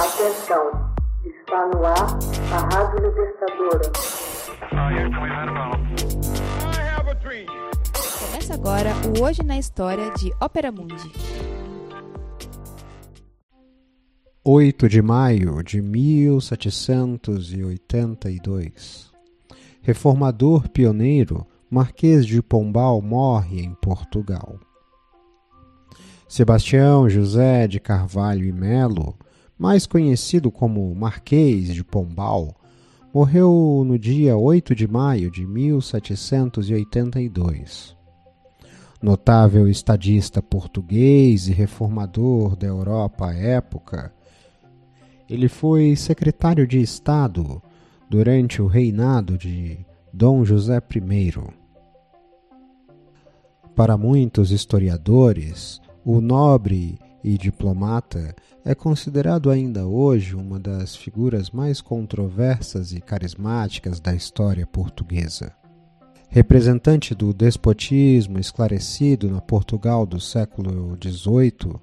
Atenção, está no ar a Rádio Libertadora. Começa agora o Hoje na História de Ópera Mundi. 8 de maio de 1782. Reformador pioneiro, Marquês de Pombal morre em Portugal. Sebastião José de Carvalho e Melo, mais conhecido como Marquês de Pombal, morreu no dia 8 de maio de 1782. Notável estadista português e reformador da Europa à época, ele foi secretário de Estado durante o reinado de Dom José I. Para muitos historiadores, o nobre e diplomata é considerado ainda hoje uma das figuras mais controversas e carismáticas da história portuguesa. Representante do despotismo esclarecido na Portugal do século XVIII,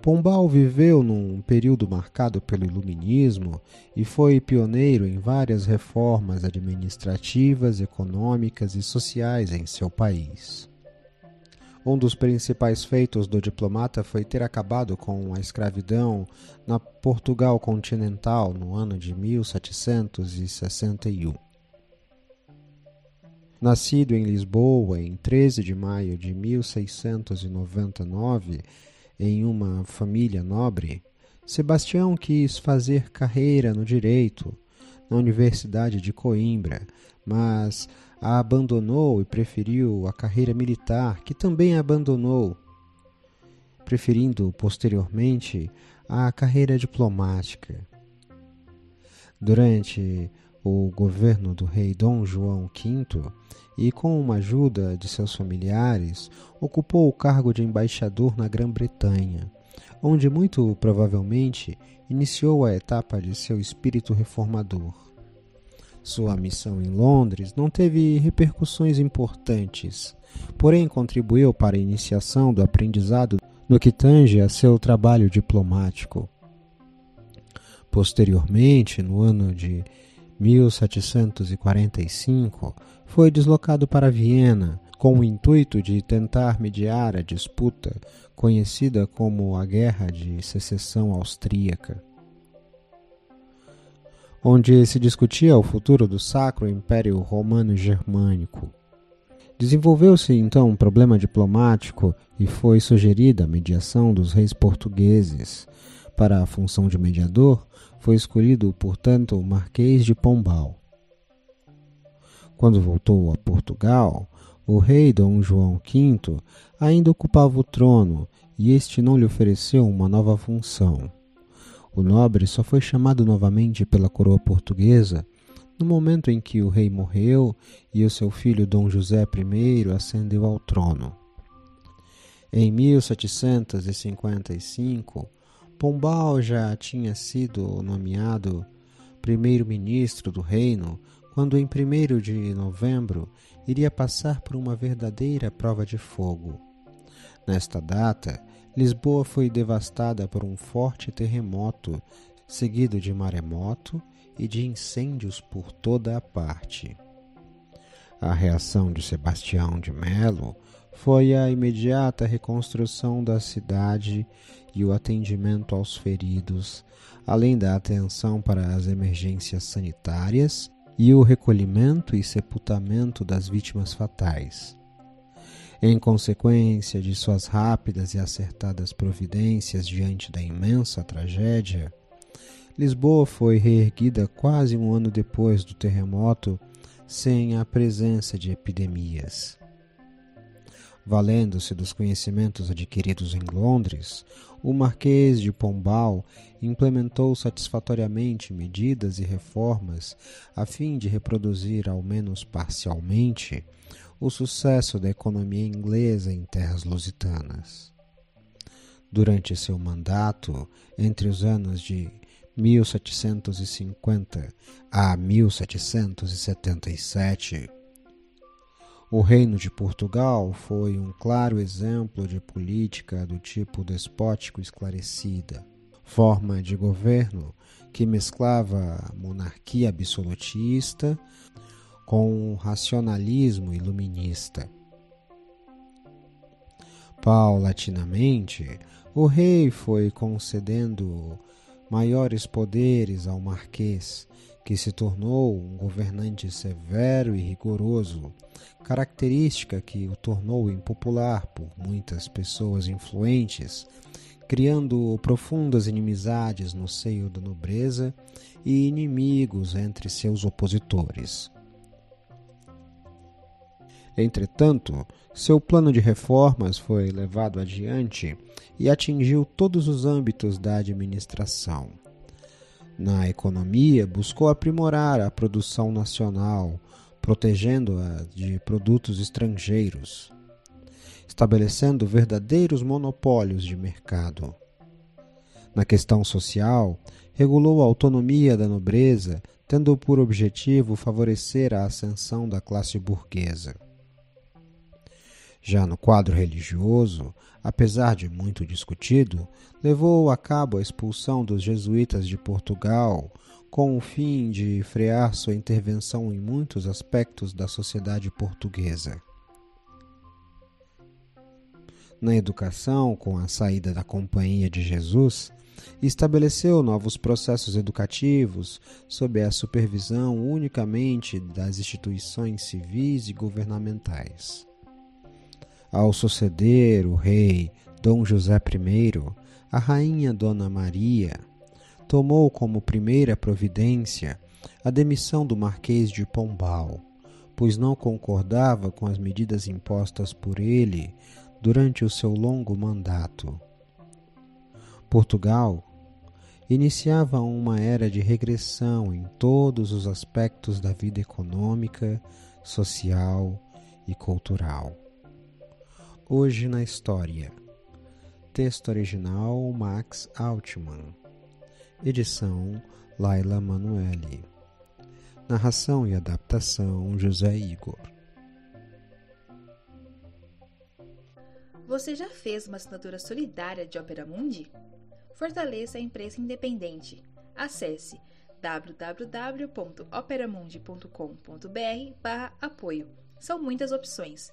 Pombal viveu num período marcado pelo iluminismo e foi pioneiro em várias reformas administrativas, econômicas e sociais em seu país. Um dos principais feitos do diplomata foi ter acabado com a escravidão na Portugal continental no ano de 1761. Nascido em Lisboa em 13 de maio de 1699, em uma família nobre, Sebastião quis fazer carreira no direito na Universidade de Coimbra, mas a abandonou e preferiu a carreira militar, que também abandonou, preferindo posteriormente a carreira diplomática. Durante o governo do rei Dom João V e com uma ajuda de seus familiares, ocupou o cargo de embaixador na Grã-Bretanha, onde muito provavelmente iniciou a etapa de seu espírito reformador. Sua missão em Londres não teve repercussões importantes, porém contribuiu para a iniciação do aprendizado no que tange a seu trabalho diplomático. Posteriormente, no ano de 1745, foi deslocado para Viena com o intuito de tentar mediar a disputa conhecida como a Guerra de Secessão Austríaca onde se discutia o futuro do Sacro Império Romano Germânico. Desenvolveu-se então um problema diplomático e foi sugerida a mediação dos reis portugueses. Para a função de mediador, foi escolhido, portanto, o Marquês de Pombal. Quando voltou a Portugal, o rei Dom João V ainda ocupava o trono e este não lhe ofereceu uma nova função. O nobre só foi chamado novamente pela coroa portuguesa no momento em que o rei morreu e o seu filho Dom José I ascendeu ao trono. Em 1755, Pombal já tinha sido nomeado primeiro-ministro do reino quando, em 1 de novembro, iria passar por uma verdadeira prova de fogo. Nesta data, Lisboa foi devastada por um forte terremoto, seguido de maremoto e de incêndios por toda a parte. A reação de Sebastião de Melo foi a imediata reconstrução da cidade e o atendimento aos feridos, além da atenção para as emergências sanitárias e o recolhimento e sepultamento das vítimas fatais. Em consequência de suas rápidas e acertadas providências diante da imensa tragédia, Lisboa foi reerguida quase um ano depois do terremoto, sem a presença de epidemias. Valendo-se dos conhecimentos adquiridos em Londres, o Marquês de Pombal implementou satisfatoriamente medidas e reformas a fim de reproduzir, ao menos parcialmente, o sucesso da economia inglesa em terras lusitanas. Durante seu mandato, entre os anos de 1750 a 1777, o Reino de Portugal foi um claro exemplo de política do tipo despótico esclarecida. forma de governo que mesclava monarquia absolutista com o racionalismo iluminista. Paulatinamente, o rei foi concedendo maiores poderes ao marquês, que se tornou um governante severo e rigoroso, característica que o tornou impopular por muitas pessoas influentes, criando profundas inimizades no seio da nobreza e inimigos entre seus opositores. Entretanto, seu plano de reformas foi levado adiante e atingiu todos os âmbitos da administração. Na economia, buscou aprimorar a produção nacional, protegendo-a de produtos estrangeiros, estabelecendo verdadeiros monopólios de mercado. Na questão social, regulou a autonomia da nobreza, tendo por objetivo favorecer a ascensão da classe burguesa. Já no quadro religioso, apesar de muito discutido, levou a cabo a expulsão dos jesuítas de Portugal, com o fim de frear sua intervenção em muitos aspectos da sociedade portuguesa. Na educação, com a saída da Companhia de Jesus, estabeleceu novos processos educativos sob a supervisão unicamente das instituições civis e governamentais. Ao suceder o rei Dom José I, a rainha Dona Maria tomou como primeira providência a demissão do Marquês de Pombal, pois não concordava com as medidas impostas por ele durante o seu longo mandato. Portugal iniciava uma era de regressão em todos os aspectos da vida econômica, social e cultural. Hoje na História. Texto original Max Altman. Edição Laila Manuelle. Narração e adaptação José Igor. Você já fez uma assinatura solidária de Opera Mundi? Fortaleça a imprensa independente. Acesse www.operamundi.com.br/apoio. São muitas opções.